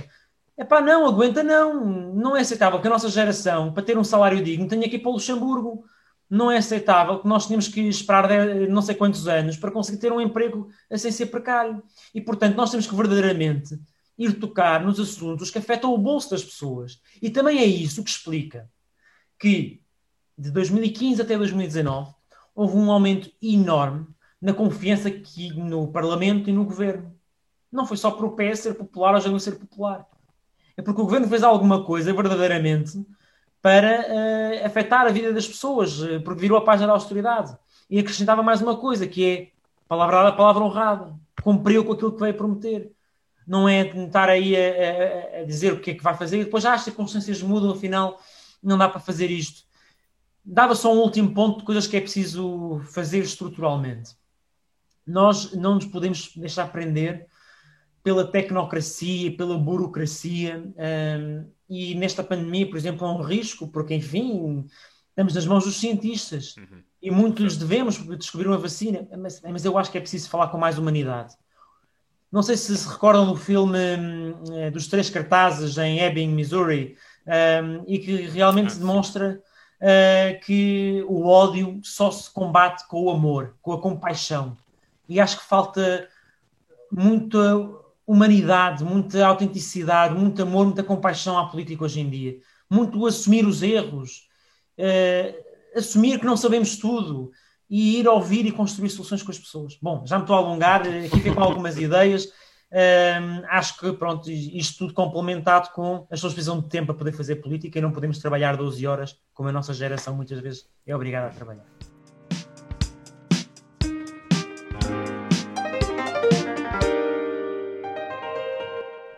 É pá, não, aguenta não. Não é aceitável que a nossa geração, para ter um salário digno, tenha que ir para o Luxemburgo não é aceitável que nós tenhamos que esperar não sei quantos anos para conseguir ter um emprego sem ser precário. E, portanto, nós temos que verdadeiramente ir tocar nos assuntos que afetam o bolso das pessoas. E também é isso que explica que, de 2015 até 2019, houve um aumento enorme na confiança que no Parlamento e no Governo. Não foi só por o PS ser popular ou já não ser popular. É porque o Governo fez alguma coisa verdadeiramente para uh, afetar a vida das pessoas, uh, porque virou a página da austeridade. E acrescentava mais uma coisa, que é palavra dada, palavra honrada. Cumpriu com aquilo que veio prometer. Não é estar aí a, a, a, dizer o que é que vai fazer e depois, ah, as circunstâncias mudam, afinal, não dá para fazer isto. Dava só um último ponto de coisas que é preciso fazer estruturalmente. Nós não nos podemos deixar prender pela tecnocracia, pela burocracia. Um, e nesta pandemia, por exemplo, é um risco, porque, enfim, estamos nas mãos dos cientistas uhum. e muitos devemos descobrir uma vacina, mas, mas, eu acho que é preciso falar com mais humanidade. Não sei se se recordam do filme um, dos três cartazes em Ebbing, Missouri, um, e que realmente ah, demonstra uh, que o ódio só se combate com o amor, com a compaixão. E acho que falta muito humanidade, muita autenticidade, muito amor, muita compaixão à política hoje em dia. Muito assumir os erros, uh, assumir que não sabemos tudo e ir ouvir e construir soluções com as pessoas. Bom, já me estou a alongar, eh, aqui fico com algumas ideias. Uh, acho que, pronto, isto tudo complementado com as pessoas precisam de tempo para poder fazer política e não podemos trabalhar 12 horas, como a nossa geração muitas vezes é obrigada a trabalhar.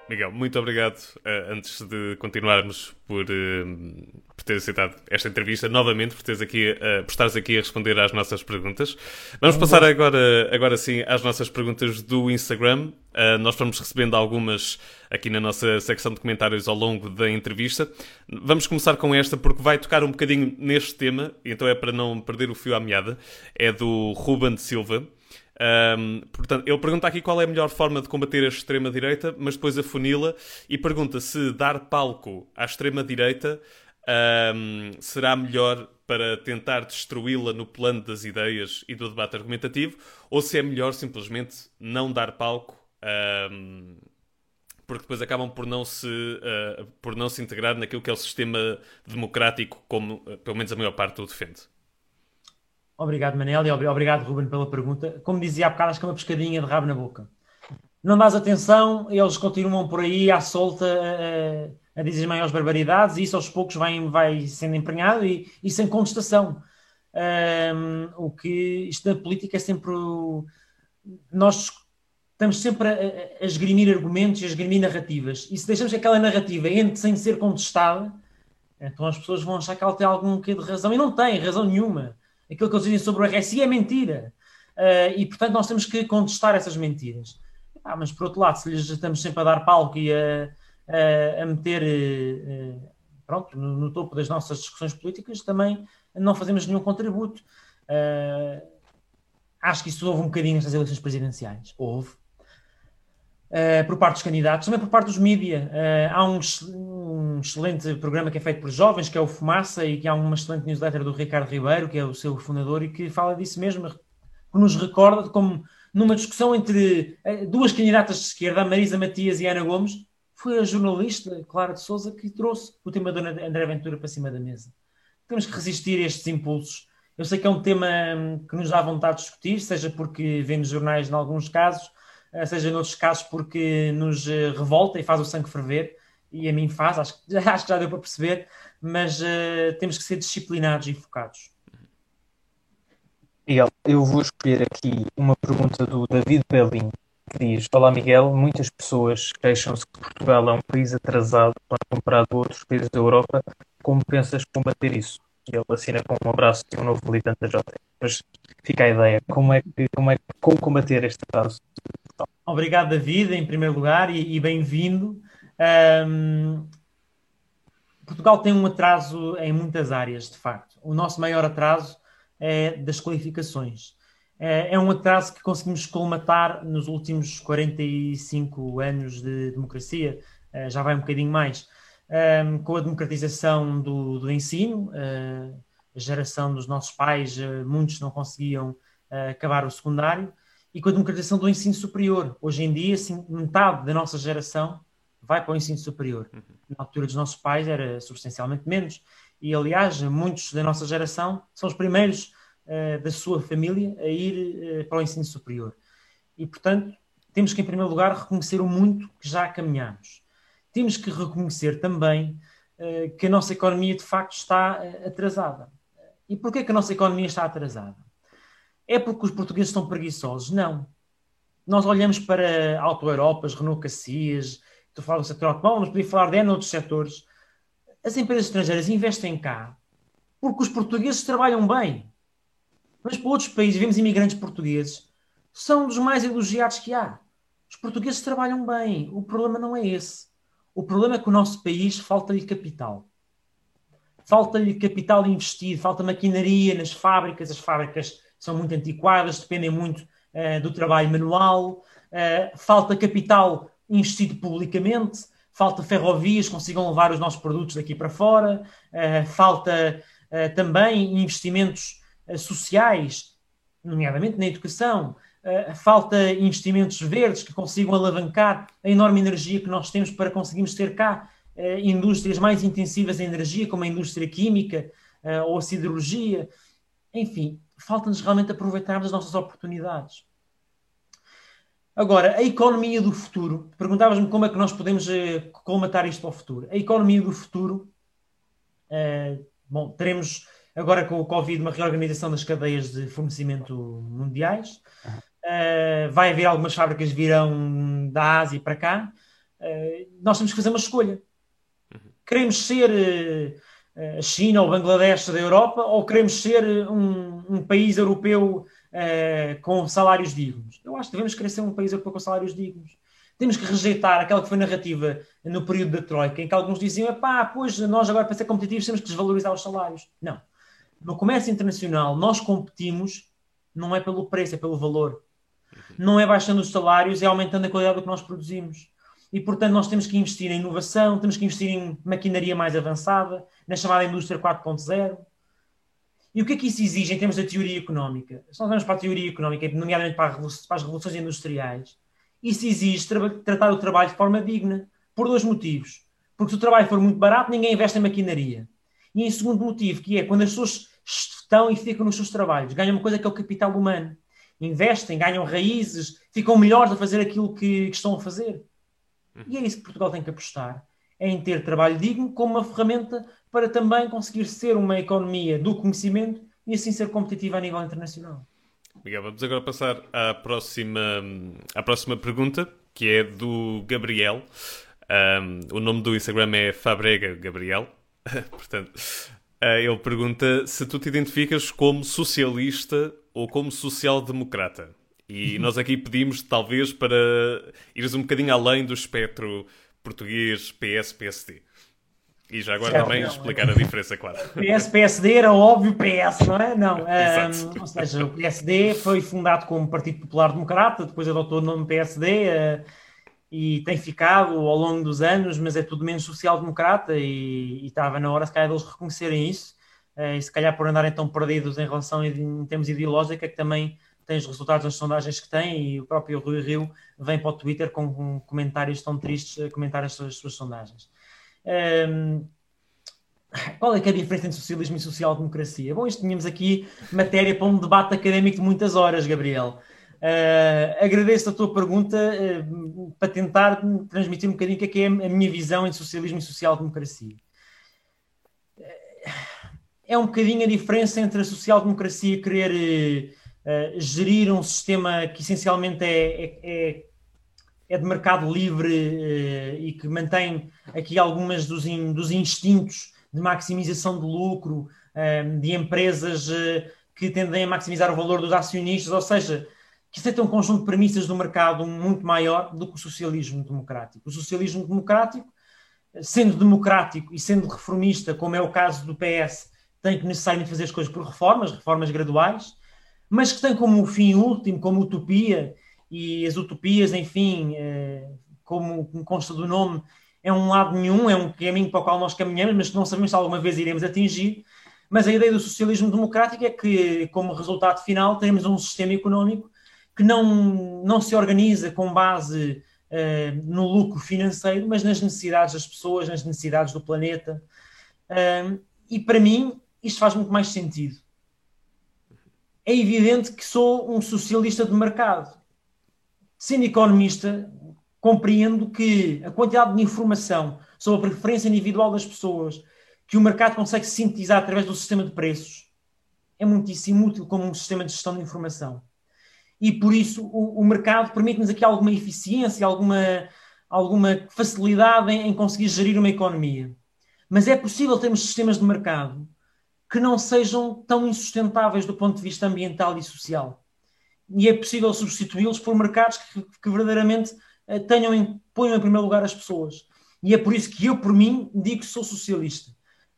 Miguel, muito obrigado. Uh, antes de continuarmos por, uh, por ter aceitado esta entrevista, novamente por, teres aqui, uh, por estares aqui a responder às nossas perguntas. Vamos passar agora, agora sim às nossas perguntas do Instagram. nós vamos recebendo algumas aqui na nossa secção de comentários ao longo da entrevista. Vamos começar com esta porque vai tocar um bocadinho neste tema, então é para não perder o fio à meada. É do Ruben de Silva. Um, portanto, ele pergunta aqui qual é a melhor forma de combater a extrema-direita, mas depois afunila e pergunta se dar palco à extrema-direita um, será melhor para tentar destruí-la no plano das ideias e do debate argumentativo, ou se é melhor simplesmente não dar palco, um, porque depois acabam por não, se, uh, por não se integrar naquilo que é o sistema democrático, como uh, pelo menos a maior parte o defende. Obrigado, Manel, e obrigado, Ruben, pela pergunta. Como dizia há bocado, acho que é uma pescadinha de rabo na boca. Não dás atenção, eles continuam por aí à solta a, a dizer as maiores barbaridades e isso aos poucos vai, vai sendo empenhado e, e sem contestação. Um, o que isto da política é sempre. O, nós estamos sempre a, a esgrimir argumentos e a esgrimir narrativas. E se deixamos que aquela narrativa entre sem ser contestada, então as pessoas vão achar que ela tem algum quê de razão. E não tem razão nenhuma aquilo que eles dizem sobre o RSI é mentira. Uh, e, portanto, nós temos que contestar essas mentiras. Ah, mas, por outro lado, se lhes estamos sempre a dar palco e a, a, a meter uh, pronto, no, no, topo das nossas discussões políticas, também não fazemos nenhum contributo. Uh, acho que isso houve um bocadinho nestas eleições presidenciais. Houve. Uh, por parte dos candidatos, também por parte dos mídia. Uh, há um, um, excelente programa que é feito por jovens, que é o Fumaça, e que há uma excelente newsletter do Ricardo Ribeiro, que é o seu fundador, e que fala disso mesmo, que nos recorda como numa discussão entre duas candidatas de esquerda, Marisa Matias e Ana Gomes, foi a jornalista Clara de Souza que trouxe o tema da André Ventura para cima da mesa. Temos que resistir a estes impulsos. Eu sei que é um tema hum, que nos dá vontade de discutir, seja porque vemos jornais em alguns casos, eh, seja noutros casos porque nos eh, revolta e faz o sangue ferver, e a mim faz, acho, acho que já deu para perceber, mas uh, temos que ser disciplinados e focados. Miguel, eu vou escolher aqui uma pergunta do David Belin, que diz: Olá Miguel, muitas pessoas queixam-se que Portugal é um país atrasado quando comparado a outros países da Europa. Como pensas combater isso? E ele assina com um abraço de um novo militante da JT. Mas fica a ideia: como é que, como é, como combater este atraso? Obrigado, David, em primeiro lugar, e, e bem-vindo. Um, Portugal tem um atraso em muitas áreas, de facto. O nosso maior atraso é das qualificações. É, é um atraso que conseguimos colmatar nos últimos 45 anos de democracia, é, já vai um bocadinho mais, ehm, com a democratização do, do ensino, é, a geração dos nossos pais, muitos não conseguiam acabar o secundário, e com a democratização do ensino superior. Hoje em dia, assim, metade da nossa geração vai para o ensino superior. Uhum. Na altura dos nossos pais era substancialmente menos. E, aliás, muitos da nossa geração são os primeiros uh, da sua família a ir uh, para o ensino superior. E, portanto, temos que, em primeiro lugar, reconhecer o muito que já caminhamos. Temos que reconhecer também uh, que a nossa economia, de facto, está atrasada. E porquê que a nossa economia está atrasada? É porque os portugueses são preguiçosos? Não. Nós olhamos para Auto-Europas, Renault Cacias, tu falas do setor automóvel, mas podia falar de N outros setores. As empresas estrangeiras investem cá porque os portugueses trabalham bem. Mas para outros países, vemos imigrantes portugueses, são dos mais elogiados que há. Os portugueses trabalham bem. O problema não é esse. O problema é que o nosso país falta-lhe capital. Falta-lhe capital investido, falta maquinaria nas fábricas. As fábricas são muito antiquadas, dependem muito uh, do trabalho manual. Uh, falta capital investido publicamente. Falta ferrovias que consigam levar os nossos produtos daqui para fora. Uh, falta também investimentos sociais, nomeadamente na educação, falta investimentos verdes que consigam alavancar a enorme energia que nós temos para conseguirmos ter cá indústrias mais intensivas em energia, como a indústria química ou a siderurgia. Enfim, falta-nos realmente aproveitarmos as nossas oportunidades. Agora, a economia do futuro. Perguntavas-me como é que nós podemos colmatar isto para o futuro. A economia do futuro, bom, teremos agora com o Covid, uma reorganização das cadeias de fornecimento mundiais. Uh, vai haver algumas fábricas que virão da Ásia para cá. Uh, nós temos que fazer uma escolha. Queremos ser a China ou Bangladesh da Europa ou queremos ser um, um país europeu com salários dignos? Eu acho que devemos ser um país europeu com salários dignos. Temos que rejeitar aquela que foi narrativa no período da Troika, em que alguns diziam: pá, pois nós agora para ser competitivos temos que desvalorizar os salários. Não no comércio internacional, nós competimos não é pelo preço, é pelo valor. Não é baixando os salários, é aumentando a qualidade do que nós produzimos. E, portanto, nós temos que investir em inovação, temos que investir em maquinaria mais avançada, na chamada indústria 4.0. E o que é que isso exige em termos da teoria económica? Se nós vamos para a teoria económica, nomeadamente para, para as revoluções industriais, isso exige tra tratar o trabalho de forma digna, por dois motivos. Porque se o trabalho for muito barato, ninguém investe em maquinaria. E em segundo motivo, que é quando as pessoas estão e ficam nos seus trabalhos, ganham uma coisa que é o capital humano. Investem, ganham raízes, ficam melhores a fazer aquilo que, que estão a fazer. E é isso que Portugal tem que apostar. Em ter trabalho digno como uma ferramenta para também conseguir ser uma economia do conhecimento e assim ser competitiva a nível internacional. Miguel, vamos agora passar à próxima, à próxima pergunta, que é do Gabriel. Um, o nome do Instagram é Fabrega Gabriel. Portanto, uh, ele pergunta se tu te identificas como socialista ou como social-democrata. E nós aqui pedimos, talvez, para ires um bocadinho além do espectro português PS-PSD. E já agora certo, também não, explicar é... a diferença, claro. PS-PSD era óbvio PS, não é? Não. Um, ou seja, o PSD foi fundado como Partido Popular Democrata, depois adotou o nome PSD. Uh, e tem ficado ao longo dos anos, mas é tudo menos social-democrata e, e, estava na hora, se calhar, deles reconhecerem isso uh, e se calhar por andarem tão perdidos em relação em termos ideológicos, é que também tem os resultados das sondagens que tem e o próprio Rui Rio vem para o Twitter com, com comentários tão tristes a comentar as suas, as suas sondagens. Um, ehm, qual é, é a diferença entre socialismo e social-democracia? Bom, isto tínhamos aqui matéria para um debate académico de muitas horas, Gabriel. Uh, agradeço a tua pergunta uh, para tentar transmitir um bocadinho o que é, que é a minha visão entre socialismo e social-democracia. É um bocadinho a diferença entre a social-democracia querer uh, gerir um sistema que essencialmente é, é, é, é de mercado livre e que mantém aqui algumas dos, in, dos instintos de maximização de lucro de empresas que tendem a maximizar o valor dos acionistas, ou seja, que é um conjunto de premissas do mercado muito maior do que o socialismo democrático. O socialismo democrático, sendo democrático e sendo reformista, como é o caso do PS, tem que necessariamente fazer as coisas por reformas, reformas graduais, mas que tem como fim último, como utopia, e as utopias, enfim, eh, como consta do nome, é um lado nenhum, é um caminho para o qual nós caminhamos, mas que não sabemos se alguma vez iremos atingir. Mas a ideia do socialismo democrático é que, como resultado final, temos um sistema económico que não, não se organiza com base uh, no lucro financeiro, mas nas necessidades das pessoas, nas necessidades do planeta. Uh, e para mim, isto faz muito mais sentido. É evidente que sou um socialista de mercado. Sendo economista, compreendo que a quantidade de informação sobre a preferência individual das pessoas que o mercado consegue sintetizar através do sistema de preços é muitíssimo útil como um sistema de gestão de informação e por isso o, o mercado permite-nos aqui alguma eficiência, alguma, alguma facilidade em, em, conseguir gerir uma economia. Mas é possível termos sistemas de mercado que não sejam tão insustentáveis do ponto de vista ambiental e social. E é possível substituí-los por mercados que, que verdadeiramente eh, tenham em, ponham em primeiro lugar as pessoas. E é por isso que eu, por mim, digo que sou socialista.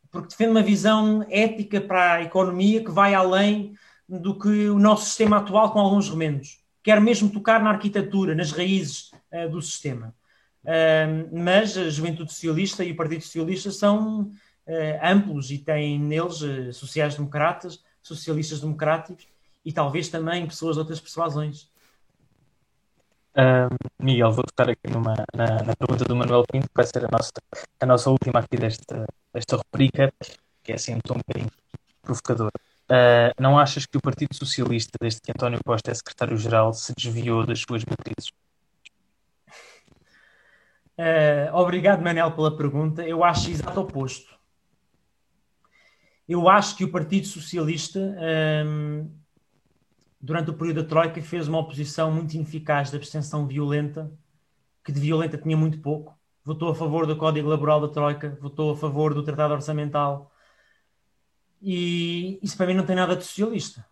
Porque defendo uma visão ética para a economia que vai além do que o nosso sistema atual com alguns remendos. Quero mesmo tocar na arquitetura, nas raízes uh, do sistema. Uh, mas a Juventude Socialista e o Partido Socialista são amplos e têm neles uh, sociais-democratas, socialistas democráticos e talvez também pessoas de outras persuasões. Miguel, vou tocar aqui numa, na, na, pergunta do Manuel Pinto, que vai ser a nossa, a nossa última aqui desta, desta rubrica, que é assim um tom bocadinho provocador. Uh, não achas que o Partido Socialista, desde que António Costa é secretário-geral, se desviou das suas matrizes? Uh, obrigado, Manel, pela pergunta. Eu acho exato oposto. Eu acho que o Partido Socialista, um, durante o período da Troika, fez uma oposição muito ineficaz da abstenção violenta, que de violenta tinha muito pouco. Votou a favor do Código Laboral da Troika, votou a favor do Tratado Orçamental, e isso para mim não tem nada de socialista.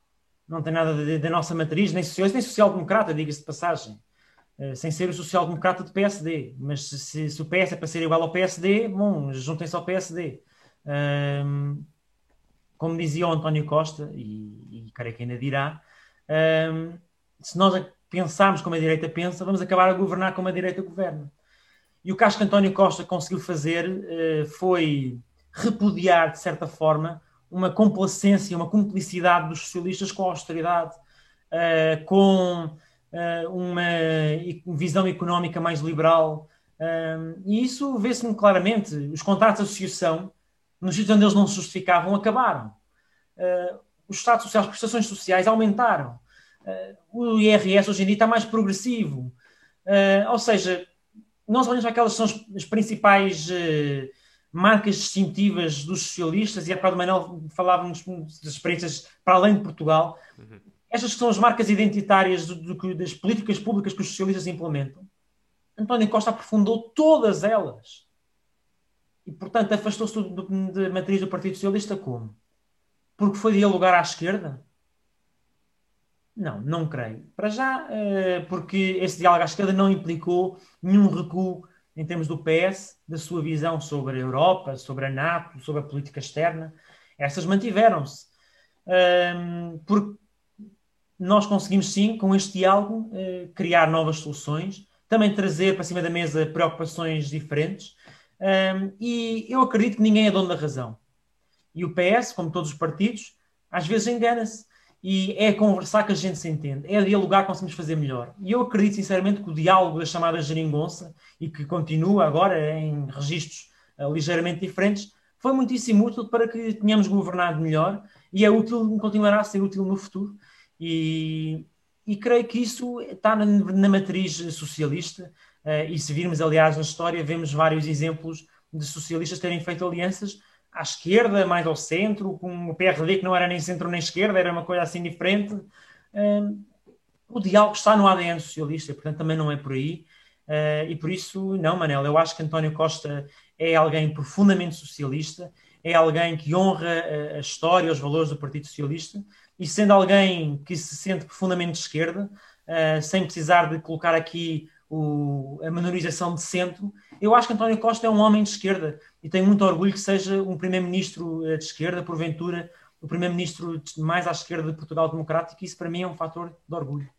Não tem nada da nossa matriz, nem socialista, nem social-democrata, diga-se de passagem. Uh, sem ser o social-democrata do PSD. Mas se, se, se, o PS é para ser igual ao PSD, bom, juntem-se ao PSD. Um, como dizia o António Costa, e, e creio que ainda dirá, um, se nós pensarmos como a direita pensa, vamos acabar a governar como a direita governa. E o que acho que António Costa conseguiu fazer uh, foi repudiar, de certa forma, uma complacência, uma cumplicidade dos socialistas com a austeridade, uh, com uh, uma visão económica mais liberal. Uh, e isso vê-se claramente. Os contratos de associação, nos sítios onde eles não se justificavam, acabaram. os Estados sociais, as prestações sociais aumentaram. o IRS hoje em dia está mais progressivo. ou seja, nós olhamos para aquelas que são as, principais marcas distintivas dos socialistas, e há bocado o Manuel falávamos das experiências para além de Portugal. Uhum. Estas são as marcas identitárias do, do, das políticas públicas que os socialistas implementam. António Costa aprofundou todas elas. E, portanto, afastou-se da matriz do Partido Socialista como? Porque foi dialogar à esquerda? Não, não creio. Para já, eh, porque esse diálogo à esquerda não implicou nenhum recuo em termos do PS, da sua visão sobre a Europa, sobre a NATO, sobre a política externa, essas mantiveram-se. Um, porque nós conseguimos, sim, com este diálogo, uh, criar novas soluções, também trazer para cima da mesa preocupações diferentes. Um, e eu acredito que ninguém é dono da razão. E o PS, como todos os partidos, às vezes engana-se. E é conversar que a gente se entende, é dialogar que conseguimos fazer melhor. E eu acredito sinceramente que o diálogo da chamada geringonça, e que continua agora em registros uh, ligeiramente diferentes, foi muitíssimo útil para que tenhamos governado melhor e é útil, continuará a ser útil no futuro. E, e creio que isso está na, na matriz socialista. Uh, e se virmos, aliás, na história, vemos vários exemplos de socialistas terem feito alianças à esquerda, mais ao centro, com o PRD que não era nem centro nem esquerda, era uma coisa assim diferente. Uh, o diálogo está no ADN socialista, portanto também não é por aí. Uh, e por isso, não, Manel, eu acho que António Costa é alguém profundamente socialista, é alguém que honra a, a história, os valores do Partido Socialista, e sendo alguém que se sente profundamente de esquerda, sem precisar de colocar aqui o, a menorização de centro, eu acho que António Costa é um homem de esquerda e tenho muito orgulho que seja um primeiro-ministro eh, de esquerda, porventura o primeiro-ministro mais à esquerda de Portugal Democrático, e isso para mim é um fator de orgulho.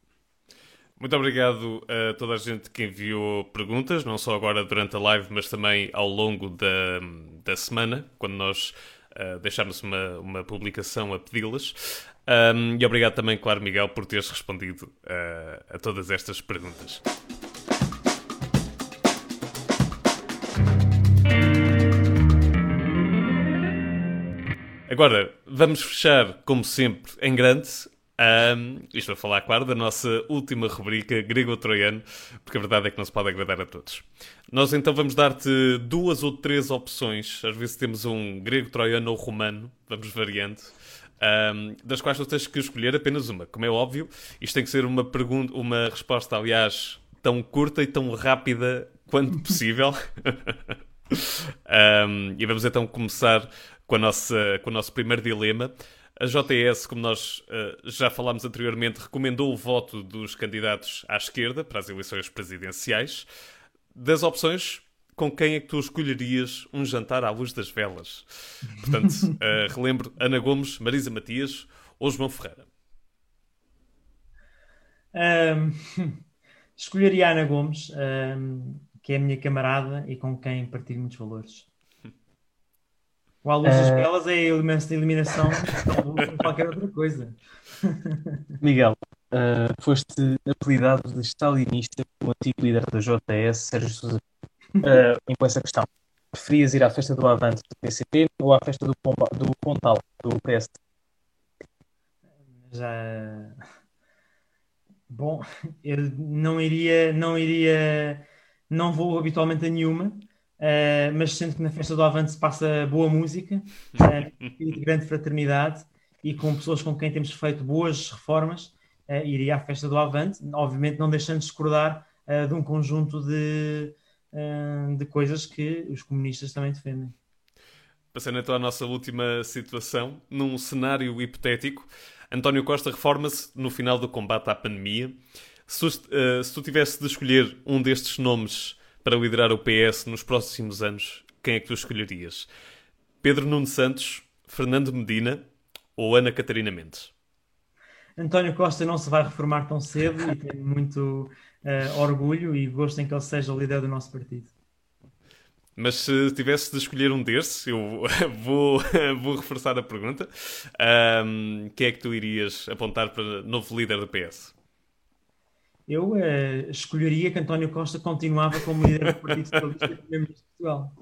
Muito obrigado a toda a gente que enviou perguntas, não só agora durante a live, mas também ao longo da, da semana, quando nós uh, deixarmos uma, uma publicação a pedi-las. Um, e obrigado também, claro, Miguel, por teres respondido uh, a todas estas perguntas. Agora, vamos fechar, como sempre, em grande. Um, isto a falar, claro, da nossa última rubrica grego-troiano, porque a verdade é que não se pode agradar a todos. Nós então vamos dar-te duas ou três opções. Às vezes temos um grego-troiano ou romano, vamos variando. Um, das quais tu tens que escolher apenas uma. Como é óbvio, isto tem que ser uma pergunta, uma resposta, aliás, tão curta e tão rápida quanto possível. um, e vamos então começar com, a nossa, com o nosso primeiro dilema. A JTS, como nós uh, já falámos anteriormente, recomendou o voto dos candidatos à esquerda para as eleições presidenciais. Das opções, com quem é que tu escolherias um jantar à luz das velas? Portanto, uh, relembro Ana Gomes, Marisa Matias ou João Ferreira. Um, escolheria Ana Gomes, um, que é a minha camarada e com quem partilho muitos valores. O à luz das velas é a eliminação de qualquer outra coisa. Miguel, uh, foste apelidado de stalinista pelo antigo líder da JS, Sérgio Sousa. Uh, com essa questão, preferias ir à festa do Avante do PCP ou à festa do, Pomba, do Pontal, do PS? Já... Bom, eu não iria, não iria, não vou habitualmente a nenhuma, Uh, mas sendo que na festa do Avante se passa boa música, uh, de grande fraternidade e com pessoas com quem temos feito boas reformas, uh, iria à festa do Avante, obviamente não deixando de discordar de um conjunto de, de coisas que os comunistas também defendem. Passando então à nossa última situação, num cenário hipotético, António Costa reforma-se no final do combate à pandemia. Se tu, se tu tivesse de escolher um destes nomes para liderar o PS nos próximos anos, quem é que tu escolherias? Pedro Nuno Santos, Fernando Medina ou Ana Catarina Mendes? António Costa não se vai reformar tão cedo e tenho muito uh, orgulho e gosto em que ele seja o líder do nosso partido. Mas se tivesse de escolher um desses, eu vou, vou reforçar a pergunta. Um, quem é que tu irias apontar para novo líder do PS? Eu uh, escolheria que António Costa continuava como líder do Partido Socialista de Portugal.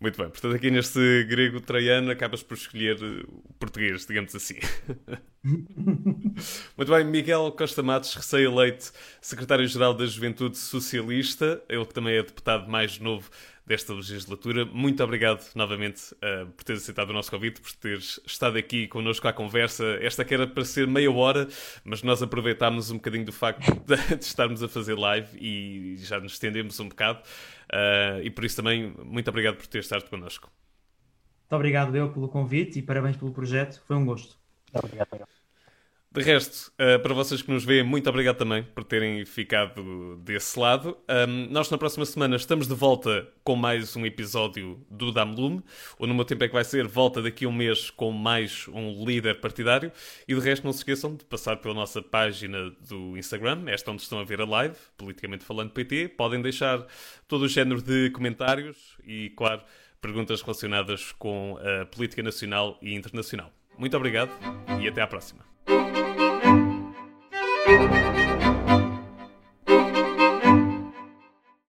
Muito bem, portanto, aqui neste grego traiano acabas por escolher o português, digamos assim. Muito bem, Miguel Costa Matos, recém-eleito secretário-geral da Juventude Socialista, ele que também é deputado mais novo desta legislatura. Muito obrigado novamente uh, por teres aceitado o nosso convite, por teres estado aqui connosco à conversa. Esta que era para ser meia hora, mas nós aproveitámos um bocadinho do facto de, de estarmos a fazer live e já nos estendemos um bocado. Uh, e por isso também, muito obrigado por teres estado connosco. Muito obrigado eu pelo convite e parabéns pelo projeto. Foi um gosto. Obrigado. De resto, uh, para vocês que nos veem, muito obrigado também por terem ficado desse lado. Nós, na próxima semana, estamos de volta com mais um episódio do Damlume. O No Meu Tempo é que vai ser volta daqui a um mês com mais um líder partidário. E de resto, não se esqueçam de passar pela nossa página do Instagram, esta onde estão a ver a live, politicamente falando PT. Podem deixar todo o género de comentários e, claro, perguntas relacionadas com a política nacional e internacional. Muito obrigado e até à próxima. Música